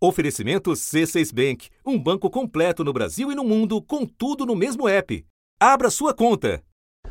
Oferecimento C6 Bank, um banco completo no Brasil e no mundo, com tudo no mesmo app. Abra sua conta.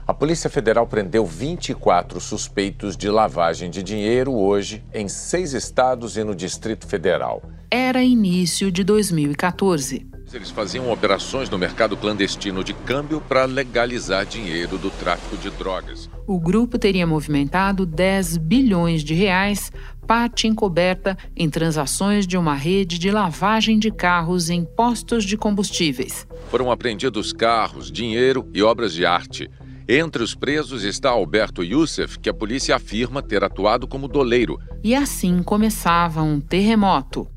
A Polícia Federal prendeu 24 suspeitos de lavagem de dinheiro hoje em seis estados e no Distrito Federal. Era início de 2014. Eles faziam operações no mercado clandestino de câmbio para legalizar dinheiro do tráfico de drogas. O grupo teria movimentado 10 bilhões de reais parte encoberta em transações de uma rede de lavagem de carros em postos de combustíveis. Foram apreendidos carros, dinheiro e obras de arte. Entre os presos está Alberto Youssef, que a polícia afirma ter atuado como doleiro. E assim começava um terremoto.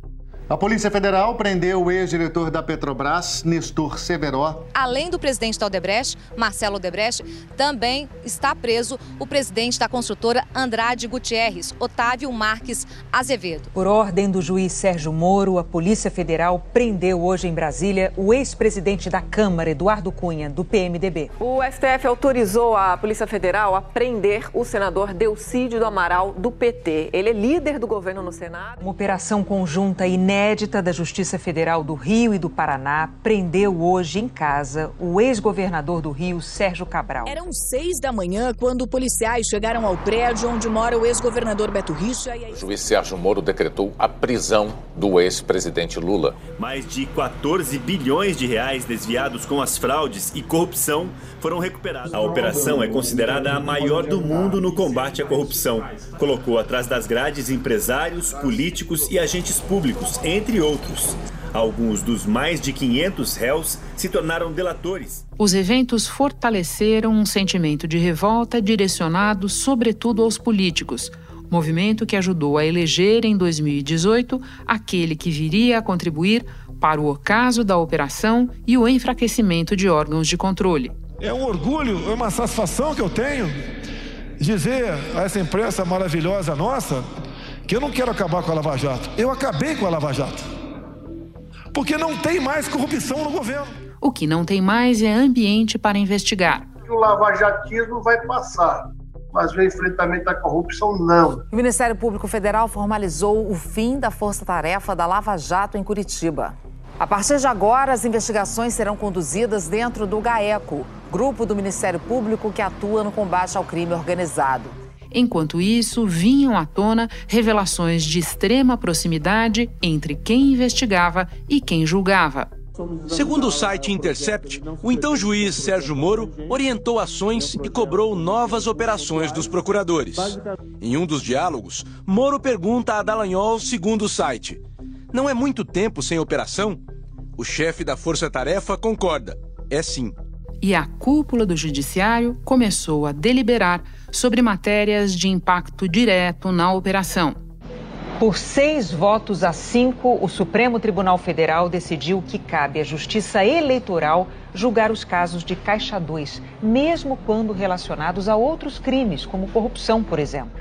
A Polícia Federal prendeu o ex-diretor da Petrobras, Nestor Severo. Além do presidente da Odebrecht, Marcelo Odebrecht, também está preso o presidente da construtora Andrade Gutierrez, Otávio Marques Azevedo. Por ordem do juiz Sérgio Moro, a Polícia Federal prendeu hoje em Brasília o ex-presidente da Câmara, Eduardo Cunha, do PMDB. O STF autorizou a Polícia Federal a prender o senador Delcídio do Amaral, do PT. Ele é líder do governo no Senado. Uma operação conjunta inédita inédita da Justiça Federal do Rio e do Paraná prendeu hoje em casa o ex-governador do Rio, Sérgio Cabral. Eram seis da manhã quando policiais chegaram ao prédio onde mora o ex-governador Beto Richa. E a... O juiz Sérgio Moro decretou a prisão do ex-presidente Lula. Mais de 14 bilhões de reais desviados com as fraudes e corrupção foram recuperados. A operação é considerada a maior do mundo no combate à corrupção. Colocou atrás das grades empresários, políticos e agentes públicos entre outros. Alguns dos mais de 500 réus se tornaram delatores. Os eventos fortaleceram um sentimento de revolta direcionado sobretudo aos políticos, movimento que ajudou a eleger em 2018 aquele que viria a contribuir para o ocaso da operação e o enfraquecimento de órgãos de controle. É um orgulho, é uma satisfação que eu tenho dizer a essa imprensa maravilhosa nossa que eu não quero acabar com a Lava Jato. Eu acabei com a Lava Jato. Porque não tem mais corrupção no governo. O que não tem mais é ambiente para investigar. O lavajatismo vai passar, mas o enfrentamento à corrupção não. O Ministério Público Federal formalizou o fim da força-tarefa da Lava Jato em Curitiba. A partir de agora, as investigações serão conduzidas dentro do GAECO, grupo do Ministério Público que atua no combate ao crime organizado. Enquanto isso, vinham à tona revelações de extrema proximidade entre quem investigava e quem julgava. Segundo o site Intercept, o então juiz Sérgio Moro orientou ações e cobrou novas operações dos procuradores. Em um dos diálogos, Moro pergunta a Dallagnol, segundo o site: Não é muito tempo sem operação? O chefe da Força Tarefa concorda: É sim e a cúpula do Judiciário começou a deliberar sobre matérias de impacto direto na operação. Por seis votos a cinco, o Supremo Tribunal Federal decidiu que cabe à Justiça Eleitoral julgar os casos de Caixa 2, mesmo quando relacionados a outros crimes, como corrupção, por exemplo.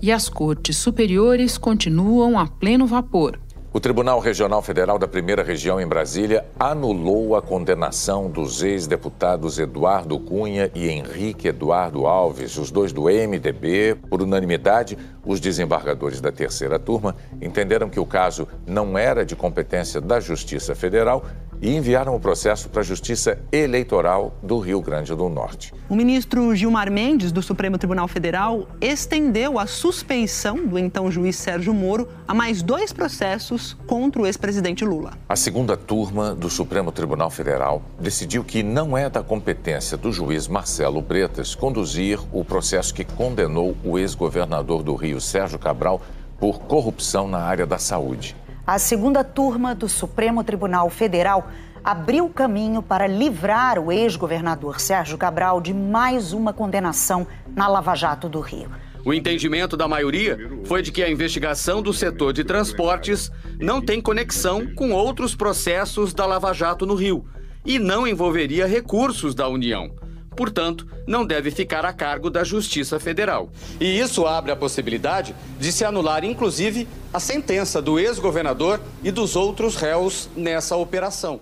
E as cortes superiores continuam a pleno vapor. O Tribunal Regional Federal da Primeira Região em Brasília anulou a condenação dos ex-deputados Eduardo Cunha e Henrique Eduardo Alves, os dois do MDB. Por unanimidade, os desembargadores da terceira turma entenderam que o caso não era de competência da Justiça Federal e enviaram o processo para a Justiça Eleitoral do Rio Grande do Norte. O ministro Gilmar Mendes, do Supremo Tribunal Federal, estendeu a suspeição do então juiz Sérgio Moro a mais dois processos contra o ex-presidente Lula. A segunda turma do Supremo Tribunal Federal decidiu que não é da competência do juiz Marcelo Bretas conduzir o processo que condenou o ex-governador do Rio, Sérgio Cabral, por corrupção na área da saúde. A segunda turma do Supremo Tribunal Federal abriu caminho para livrar o ex-governador Sérgio Cabral de mais uma condenação na Lava Jato do Rio. O entendimento da maioria foi de que a investigação do setor de transportes não tem conexão com outros processos da Lava Jato no Rio e não envolveria recursos da União portanto, não deve ficar a cargo da Justiça Federal. E isso abre a possibilidade de se anular, inclusive, a sentença do ex-governador e dos outros réus nessa operação.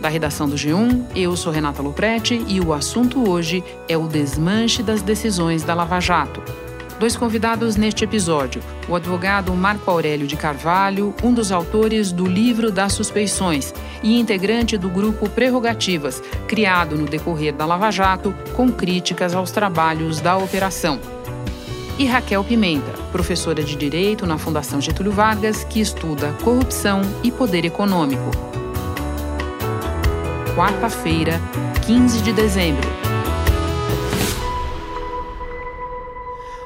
Da redação do G1, eu sou Renata Luprete e o assunto hoje é o desmanche das decisões da Lava Jato. Dois convidados neste episódio: o advogado Marco Aurélio de Carvalho, um dos autores do Livro das Suspeições e integrante do grupo Prerrogativas, criado no decorrer da Lava Jato, com críticas aos trabalhos da operação. E Raquel Pimenta, professora de Direito na Fundação Getúlio Vargas, que estuda corrupção e poder econômico. Quarta-feira, 15 de dezembro.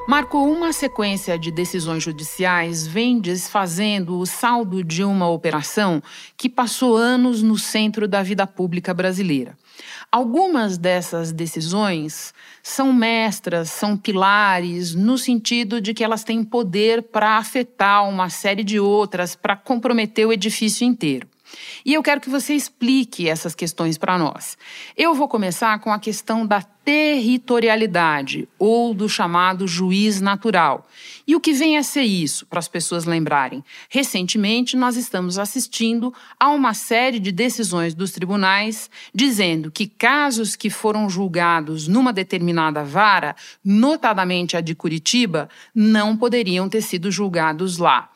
Marcou uma sequência de decisões judiciais vem desfazendo o saldo de uma operação que passou anos no centro da vida pública brasileira. Algumas dessas decisões são mestras, são pilares, no sentido de que elas têm poder para afetar uma série de outras, para comprometer o edifício inteiro. E eu quero que você explique essas questões para nós. Eu vou começar com a questão da territorialidade ou do chamado juiz natural. E o que vem a ser isso, para as pessoas lembrarem? Recentemente, nós estamos assistindo a uma série de decisões dos tribunais dizendo que casos que foram julgados numa determinada vara, notadamente a de Curitiba, não poderiam ter sido julgados lá.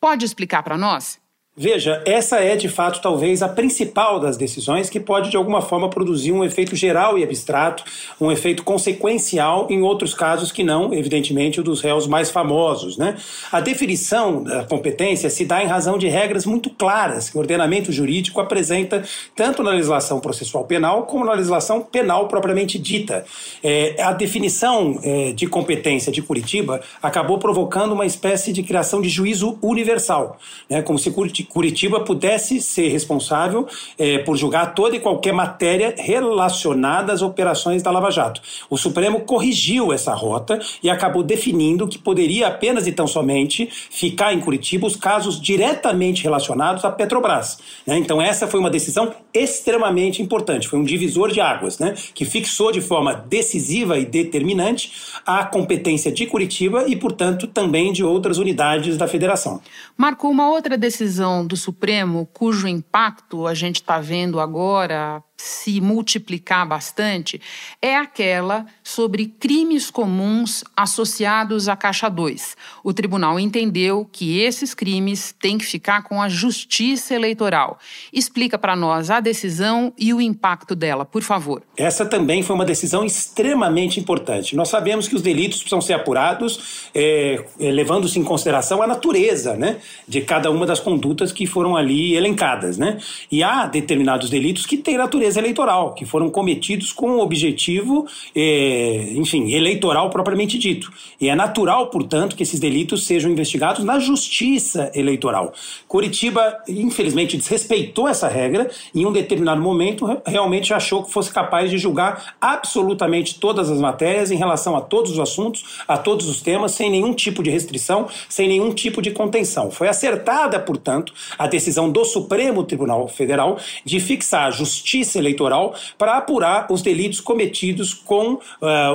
Pode explicar para nós? Veja, essa é de fato talvez a principal das decisões que pode de alguma forma produzir um efeito geral e abstrato, um efeito consequencial em outros casos que não, evidentemente, o dos réus mais famosos. Né? A definição da competência se dá em razão de regras muito claras que o ordenamento jurídico apresenta tanto na legislação processual penal como na legislação penal propriamente dita. É, a definição é, de competência de Curitiba acabou provocando uma espécie de criação de juízo universal, né? como se Curitiba Curitiba pudesse ser responsável é, por julgar toda e qualquer matéria relacionada às operações da Lava Jato. O Supremo corrigiu essa rota e acabou definindo que poderia apenas e tão somente ficar em Curitiba os casos diretamente relacionados à Petrobras. Né? Então, essa foi uma decisão extremamente importante, foi um divisor de águas, né? que fixou de forma decisiva e determinante a competência de Curitiba e, portanto, também de outras unidades da federação. Marcou uma outra decisão decisão do Supremo, cujo impacto a gente está vendo agora se multiplicar bastante, é aquela sobre crimes comuns associados à Caixa 2. O tribunal entendeu que esses crimes têm que ficar com a Justiça Eleitoral. Explica para nós a decisão e o impacto dela, por favor. Essa também foi uma decisão extremamente importante. Nós sabemos que os delitos precisam ser apurados, é, é levando-se em consideração a natureza né, de cada uma das condutas que foram ali elencadas. Né? E há determinados delitos que têm natureza natureza eleitoral, que foram cometidos com o objetivo, é, enfim, eleitoral propriamente dito. E é natural, portanto, que esses delitos sejam investigados na justiça eleitoral. Curitiba, infelizmente, desrespeitou essa regra e, em um determinado momento, realmente achou que fosse capaz de julgar absolutamente todas as matérias em relação a todos os assuntos, a todos os temas, sem nenhum tipo de restrição, sem nenhum tipo de contenção. Foi acertada, portanto, a decisão do Supremo Tribunal Federal de fixar a justiça eleitoral para apurar os delitos cometidos com uh,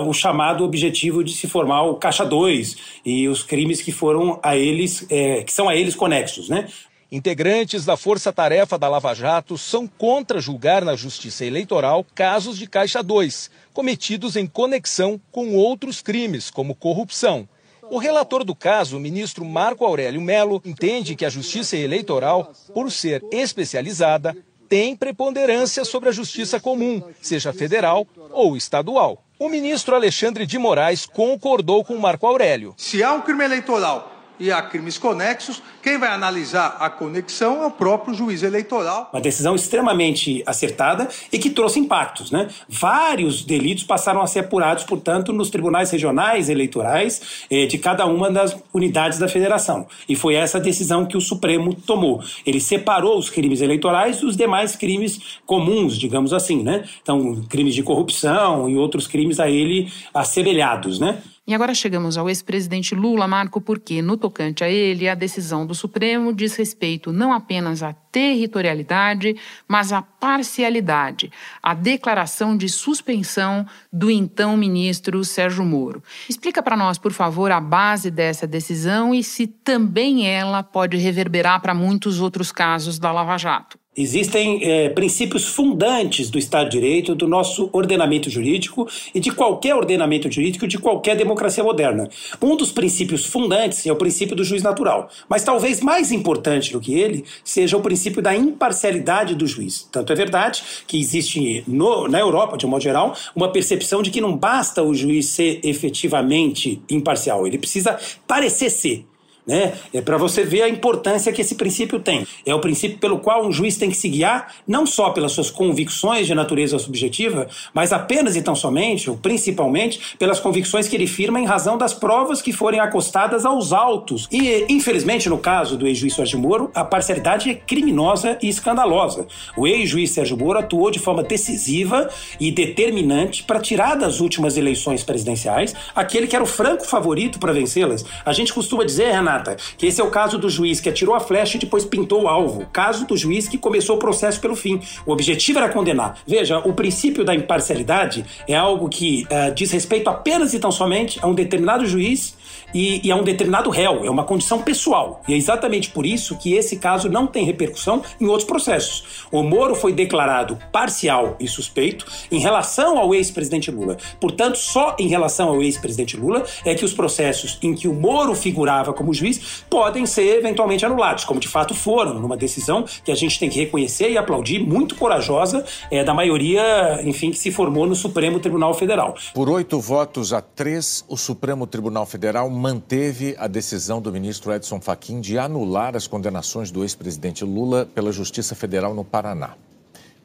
o chamado objetivo de se formar o Caixa 2 e os crimes que foram a eles, eh, que são a eles conexos, né? Integrantes da Força Tarefa da Lava Jato são contra julgar na Justiça Eleitoral casos de Caixa 2, cometidos em conexão com outros crimes, como corrupção. O relator do caso, o ministro Marco Aurélio Melo, entende que a Justiça Eleitoral, por ser especializada, tem preponderância sobre a justiça comum, seja federal ou estadual. O ministro Alexandre de Moraes concordou com Marco Aurélio. Se há um crime eleitoral e há crimes conexos, quem vai analisar a conexão é o próprio juiz eleitoral. Uma decisão extremamente acertada e que trouxe impactos. Né? Vários delitos passaram a ser apurados, portanto, nos tribunais regionais eleitorais eh, de cada uma das unidades da federação. E foi essa decisão que o Supremo tomou. Ele separou os crimes eleitorais dos demais crimes comuns, digamos assim. Né? Então, crimes de corrupção e outros crimes a ele assemelhados. Né? E agora chegamos ao ex-presidente Lula, Marco, porque, no tocante a ele, a decisão do Supremo diz respeito não apenas à territorialidade, mas à parcialidade, à declaração de suspensão do então ministro Sérgio Moro. Explica para nós, por favor, a base dessa decisão e se também ela pode reverberar para muitos outros casos da Lava Jato. Existem é, princípios fundantes do Estado de Direito, do nosso ordenamento jurídico e de qualquer ordenamento jurídico de qualquer democracia moderna. Um dos princípios fundantes é o princípio do juiz natural, mas talvez mais importante do que ele seja o princípio da imparcialidade do juiz. Tanto é verdade que existe no, na Europa, de um modo geral, uma percepção de que não basta o juiz ser efetivamente imparcial, ele precisa parecer ser. Né? É para você ver a importância que esse princípio tem. É o princípio pelo qual um juiz tem que se guiar, não só pelas suas convicções de natureza subjetiva, mas apenas e tão somente, ou principalmente, pelas convicções que ele firma em razão das provas que forem acostadas aos autos. E, infelizmente, no caso do ex-juiz Sérgio Moro, a parcialidade é criminosa e escandalosa. O ex-juiz Sérgio Moro atuou de forma decisiva e determinante para tirar das últimas eleições presidenciais aquele que era o franco favorito para vencê-las. A gente costuma dizer, Renato, que esse é o caso do juiz que atirou a flecha e depois pintou o alvo. Caso do juiz que começou o processo pelo fim. O objetivo era condenar. Veja, o princípio da imparcialidade é algo que uh, diz respeito apenas e tão somente a um determinado juiz e, e a um determinado réu. É uma condição pessoal. E é exatamente por isso que esse caso não tem repercussão em outros processos. O Moro foi declarado parcial e suspeito em relação ao ex-presidente Lula. Portanto, só em relação ao ex-presidente Lula é que os processos em que o Moro figurava como juiz podem ser eventualmente anulados, como de fato foram, numa decisão que a gente tem que reconhecer e aplaudir, muito corajosa, é, da maioria, enfim, que se formou no Supremo Tribunal Federal. Por oito votos a três, o Supremo Tribunal Federal manteve a decisão do ministro Edson Fachin de anular as condenações do ex-presidente Lula pela Justiça Federal no Paraná.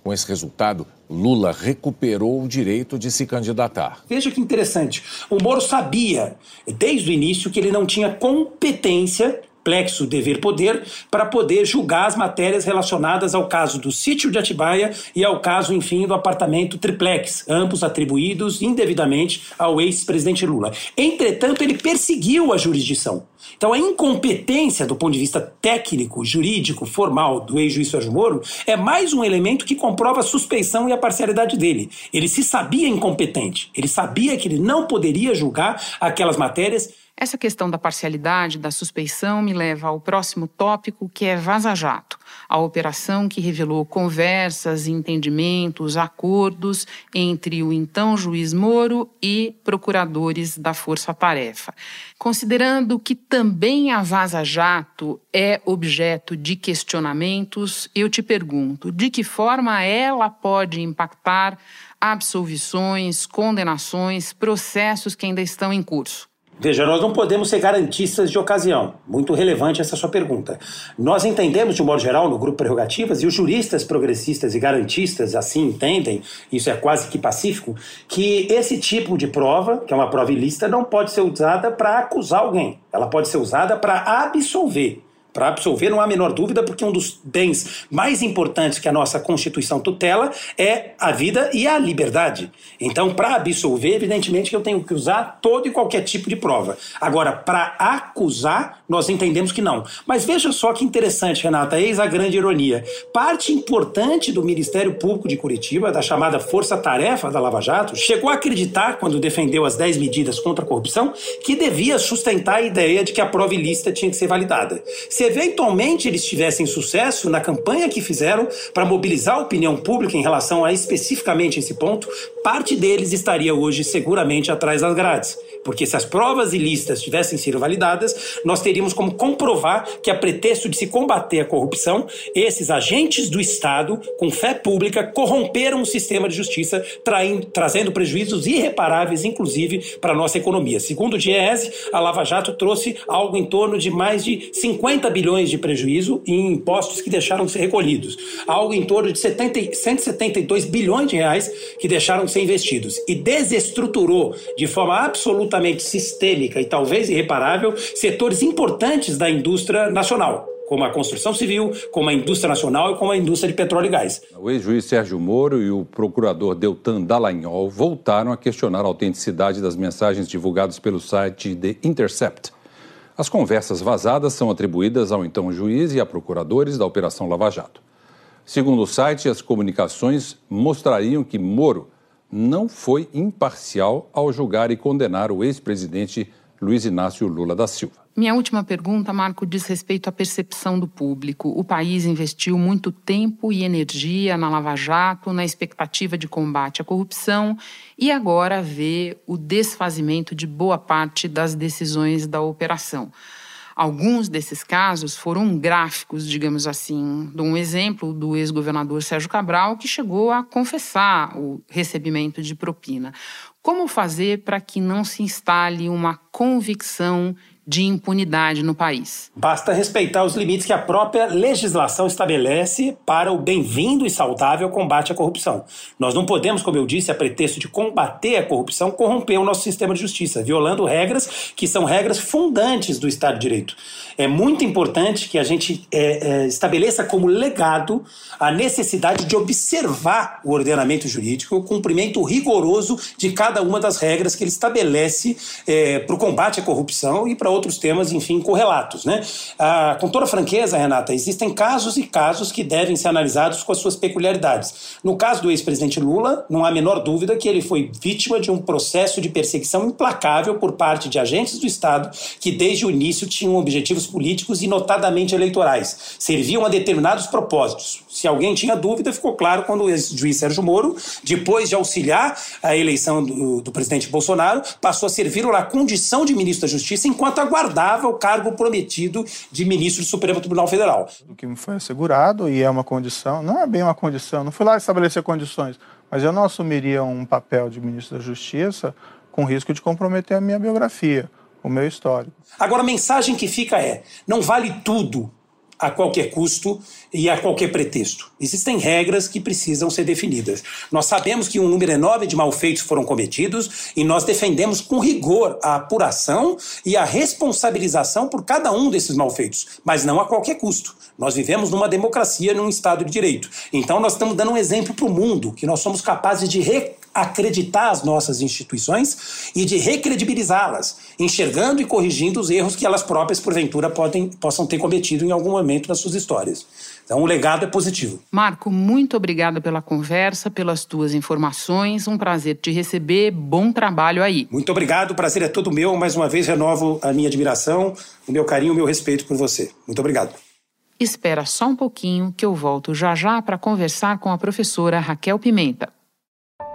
Com esse resultado, Lula recuperou o direito de se candidatar. Veja que interessante. O Moro sabia, desde o início, que ele não tinha competência complexo dever-poder para poder julgar as matérias relacionadas ao caso do sítio de Atibaia e ao caso, enfim, do apartamento triplex, ambos atribuídos indevidamente ao ex-presidente Lula. Entretanto, ele perseguiu a jurisdição. Então, a incompetência do ponto de vista técnico, jurídico, formal do ex-juiz Sérgio Moro é mais um elemento que comprova a suspeição e a parcialidade dele. Ele se sabia incompetente, ele sabia que ele não poderia julgar aquelas matérias essa questão da parcialidade, da suspeição, me leva ao próximo tópico, que é Vaza Jato, a operação que revelou conversas, entendimentos, acordos entre o então juiz Moro e procuradores da Força Tarefa. Considerando que também a Vaza Jato é objeto de questionamentos, eu te pergunto: de que forma ela pode impactar absolvições, condenações, processos que ainda estão em curso? Veja, nós não podemos ser garantistas de ocasião. Muito relevante essa sua pergunta. Nós entendemos, de um modo geral, no grupo Prerrogativas, e os juristas progressistas e garantistas assim entendem, isso é quase que pacífico, que esse tipo de prova, que é uma prova ilícita, não pode ser usada para acusar alguém. Ela pode ser usada para absolver para absolver, não há a menor dúvida, porque um dos bens mais importantes que a nossa Constituição tutela é a vida e a liberdade. Então, para absolver, evidentemente que eu tenho que usar todo e qualquer tipo de prova. Agora, para acusar, nós entendemos que não. Mas veja só que interessante, Renata, eis a grande ironia. Parte importante do Ministério Público de Curitiba, da chamada Força Tarefa da Lava Jato, chegou a acreditar, quando defendeu as 10 medidas contra a corrupção, que devia sustentar a ideia de que a prova ilícita tinha que ser validada. Se eventualmente eles tivessem sucesso na campanha que fizeram para mobilizar a opinião pública em relação a especificamente esse ponto, parte deles estaria hoje seguramente atrás das grades. Porque se as provas ilícitas tivessem sido validadas, nós teríamos como comprovar que, a pretexto de se combater a corrupção, esses agentes do Estado, com fé pública, corromperam o sistema de justiça, traindo, trazendo prejuízos irreparáveis, inclusive, para a nossa economia. Segundo o Diese, a Lava Jato trouxe algo em torno de mais de 50 bilhões de prejuízo em impostos que deixaram de ser recolhidos. Algo em torno de 70, 172 bilhões de reais que deixaram de ser investidos. E desestruturou de forma absoluta absolutamente sistêmica e talvez irreparável setores importantes da indústria nacional como a construção civil, como a indústria nacional e como a indústria de petróleo e gás. O ex-juiz Sérgio Moro e o procurador Deltan Dallagnol voltaram a questionar a autenticidade das mensagens divulgadas pelo site The Intercept. As conversas vazadas são atribuídas ao então juiz e a procuradores da Operação Lava Jato. Segundo o site, as comunicações mostrariam que Moro não foi imparcial ao julgar e condenar o ex-presidente Luiz Inácio Lula da Silva. Minha última pergunta, Marco, diz respeito à percepção do público. O país investiu muito tempo e energia na Lava Jato, na expectativa de combate à corrupção, e agora vê o desfazimento de boa parte das decisões da operação. Alguns desses casos foram gráficos, digamos assim. Um exemplo do ex-governador Sérgio Cabral, que chegou a confessar o recebimento de propina. Como fazer para que não se instale uma convicção de impunidade no país. Basta respeitar os limites que a própria legislação estabelece para o bem-vindo e saudável combate à corrupção. Nós não podemos, como eu disse, a pretexto de combater a corrupção, corromper o nosso sistema de justiça, violando regras que são regras fundantes do Estado de Direito. É muito importante que a gente é, é, estabeleça como legado a necessidade de observar o ordenamento jurídico, o cumprimento rigoroso de cada uma das regras que ele estabelece é, para o combate à corrupção e para outros temas, enfim, correlatos. Né? Ah, com toda franqueza, Renata, existem casos e casos que devem ser analisados com as suas peculiaridades. No caso do ex-presidente Lula, não há a menor dúvida que ele foi vítima de um processo de perseguição implacável por parte de agentes do Estado que, desde o início, tinham objetivos políticos e notadamente eleitorais, serviam a determinados propósitos. Se alguém tinha dúvida, ficou claro quando o ex-juiz Sérgio Moro, depois de auxiliar a eleição do, do presidente Bolsonaro, passou a servir na condição de ministro da Justiça enquanto aguardava o cargo prometido de ministro do Supremo Tribunal Federal. O que me foi assegurado, e é uma condição, não é bem uma condição, não fui lá estabelecer condições, mas eu não assumiria um papel de ministro da Justiça com risco de comprometer a minha biografia, o meu histórico. Agora, a mensagem que fica é: não vale tudo a qualquer custo e a qualquer pretexto. Existem regras que precisam ser definidas. Nós sabemos que um número enorme de malfeitos foram cometidos e nós defendemos com rigor a apuração e a responsabilização por cada um desses malfeitos, mas não a qualquer custo. Nós vivemos numa democracia, num Estado de Direito. Então nós estamos dando um exemplo para o mundo que nós somos capazes de acreditar as nossas instituições e de recredibilizá-las, enxergando e corrigindo os erros que elas próprias, porventura, podem, possam ter cometido em algum momento nas suas histórias. Então, o legado é positivo. Marco, muito obrigada pela conversa, pelas tuas informações. Um prazer te receber. Bom trabalho aí. Muito obrigado. O prazer é todo meu. Mais uma vez, renovo a minha admiração, o meu carinho, o meu respeito por você. Muito obrigado. Espera só um pouquinho que eu volto já já para conversar com a professora Raquel Pimenta.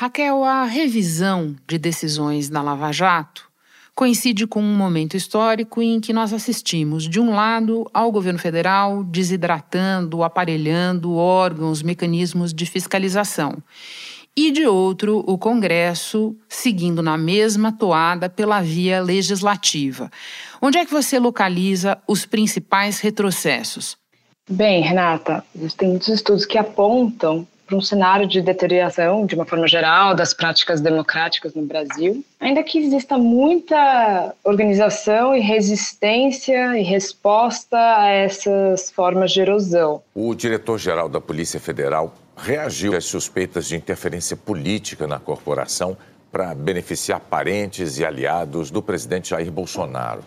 Raquel, a revisão de decisões da Lava Jato coincide com um momento histórico em que nós assistimos, de um lado, ao governo federal desidratando, aparelhando órgãos, mecanismos de fiscalização, e de outro, o Congresso seguindo na mesma toada pela via legislativa. Onde é que você localiza os principais retrocessos? Bem, Renata, existem muitos estudos que apontam para um cenário de deterioração, de uma forma geral, das práticas democráticas no Brasil, ainda que exista muita organização e resistência e resposta a essas formas de erosão. O diretor-geral da Polícia Federal reagiu às suspeitas de interferência política na corporação para beneficiar parentes e aliados do presidente Jair Bolsonaro.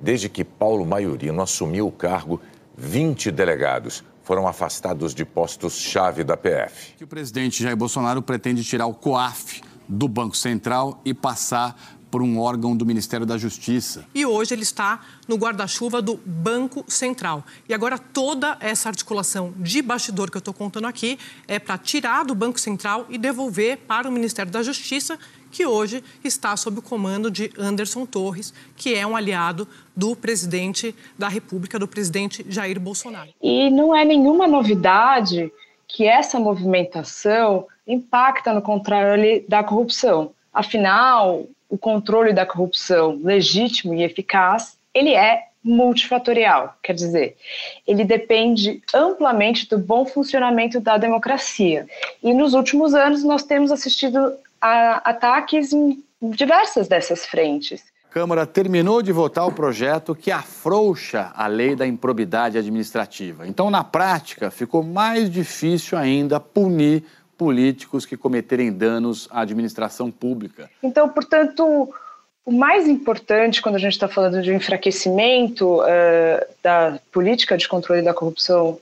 Desde que Paulo Maiorino assumiu o cargo, 20 delegados foram afastados de postos-chave da PF. O presidente Jair Bolsonaro pretende tirar o COAF do Banco Central e passar por um órgão do Ministério da Justiça. E hoje ele está no guarda-chuva do Banco Central. E agora toda essa articulação de bastidor que eu estou contando aqui é para tirar do Banco Central e devolver para o Ministério da Justiça, que hoje está sob o comando de Anderson Torres, que é um aliado do presidente da República, do presidente Jair Bolsonaro. E não é nenhuma novidade que essa movimentação impacta no controle da corrupção. Afinal, o controle da corrupção legítimo e eficaz, ele é multifatorial, quer dizer, ele depende amplamente do bom funcionamento da democracia. E nos últimos anos nós temos assistido a ataques em diversas dessas frentes. Câmara terminou de votar o projeto que afrouxa a lei da improbidade administrativa. Então, na prática, ficou mais difícil ainda punir políticos que cometerem danos à administração pública. Então, portanto, o mais importante quando a gente está falando de enfraquecimento uh, da política de controle da corrupção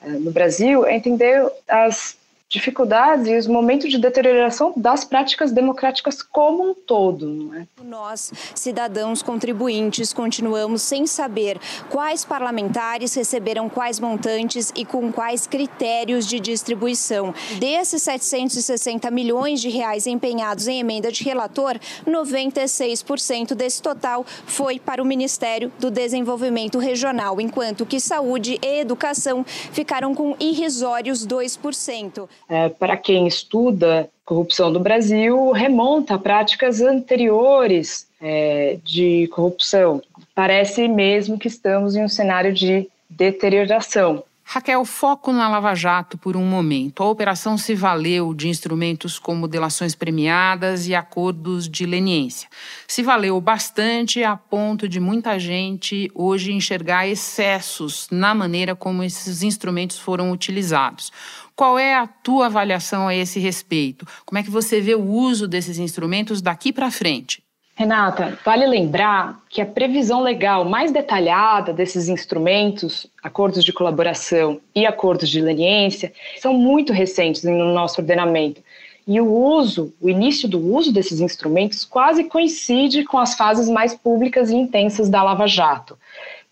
uh, no Brasil é entender as dificuldades e os momentos de deterioração das práticas democráticas como um todo. É? Nós, cidadãos contribuintes, continuamos sem saber quais parlamentares receberam quais montantes e com quais critérios de distribuição. Desses 760 milhões de reais empenhados em emenda de relator, 96% desse total foi para o Ministério do Desenvolvimento Regional, enquanto que saúde e educação ficaram com irrisórios 2% é, para quem estuda corrupção do Brasil, remonta a práticas anteriores é, de corrupção. Parece mesmo que estamos em um cenário de deterioração. Raquel, foco na Lava Jato por um momento. A operação se valeu de instrumentos como delações premiadas e acordos de leniência. Se valeu bastante a ponto de muita gente hoje enxergar excessos na maneira como esses instrumentos foram utilizados. Qual é a tua avaliação a esse respeito? Como é que você vê o uso desses instrumentos daqui para frente? Renata, vale lembrar que a previsão legal mais detalhada desses instrumentos, acordos de colaboração e acordos de leniência, são muito recentes no nosso ordenamento. E o uso, o início do uso desses instrumentos quase coincide com as fases mais públicas e intensas da Lava Jato.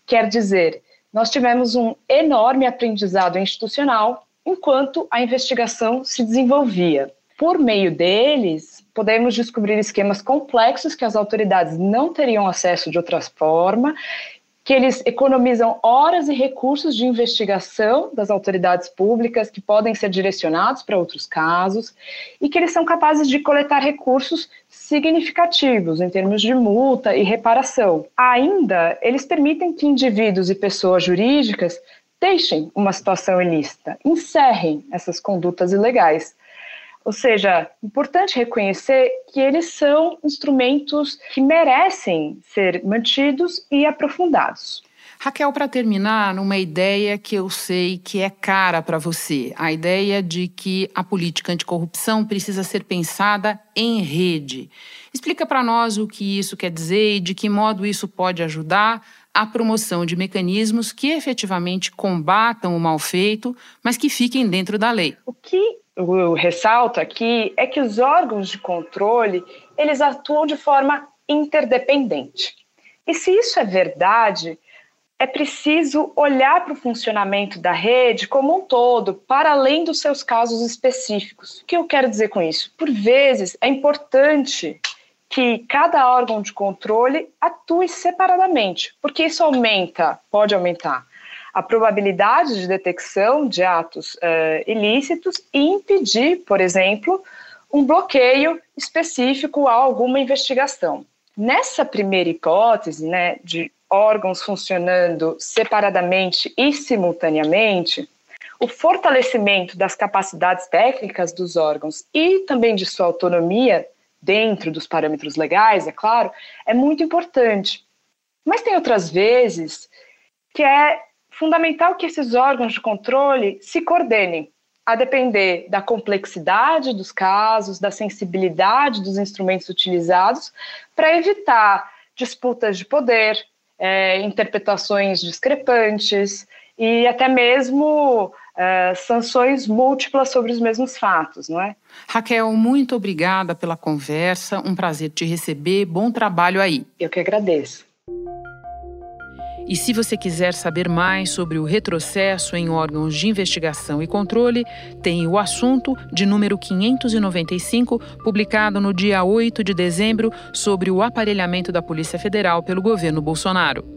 Quer dizer, nós tivemos um enorme aprendizado institucional enquanto a investigação se desenvolvia. Por meio deles, podemos descobrir esquemas complexos que as autoridades não teriam acesso de outra forma, que eles economizam horas e recursos de investigação das autoridades públicas que podem ser direcionados para outros casos e que eles são capazes de coletar recursos significativos em termos de multa e reparação. Ainda, eles permitem que indivíduos e pessoas jurídicas deixem uma situação ilícita, encerrem essas condutas ilegais. Ou seja, importante reconhecer que eles são instrumentos que merecem ser mantidos e aprofundados. Raquel, para terminar, uma ideia que eu sei que é cara para você, a ideia de que a política anticorrupção precisa ser pensada em rede. Explica para nós o que isso quer dizer e de que modo isso pode ajudar a promoção de mecanismos que efetivamente combatam o mal feito, mas que fiquem dentro da lei. O que eu ressalto aqui é que os órgãos de controle eles atuam de forma interdependente. E se isso é verdade, é preciso olhar para o funcionamento da rede como um todo, para além dos seus casos específicos. O que eu quero dizer com isso? Por vezes é importante que cada órgão de controle atue separadamente, porque isso aumenta, pode aumentar a probabilidade de detecção de atos uh, ilícitos e impedir, por exemplo, um bloqueio específico a alguma investigação. Nessa primeira hipótese, né, de órgãos funcionando separadamente e simultaneamente, o fortalecimento das capacidades técnicas dos órgãos e também de sua autonomia, dentro dos parâmetros legais, é claro, é muito importante. Mas tem outras vezes que é fundamental que esses órgãos de controle se coordenem, a depender da complexidade dos casos, da sensibilidade dos instrumentos utilizados, para evitar disputas de poder, é, interpretações discrepantes e até mesmo é, sanções múltiplas sobre os mesmos fatos, não é? Raquel, muito obrigada pela conversa, um prazer te receber, bom trabalho aí. Eu que agradeço. E se você quiser saber mais sobre o retrocesso em órgãos de investigação e controle, tem o assunto de número 595, publicado no dia 8 de dezembro, sobre o aparelhamento da Polícia Federal pelo governo Bolsonaro.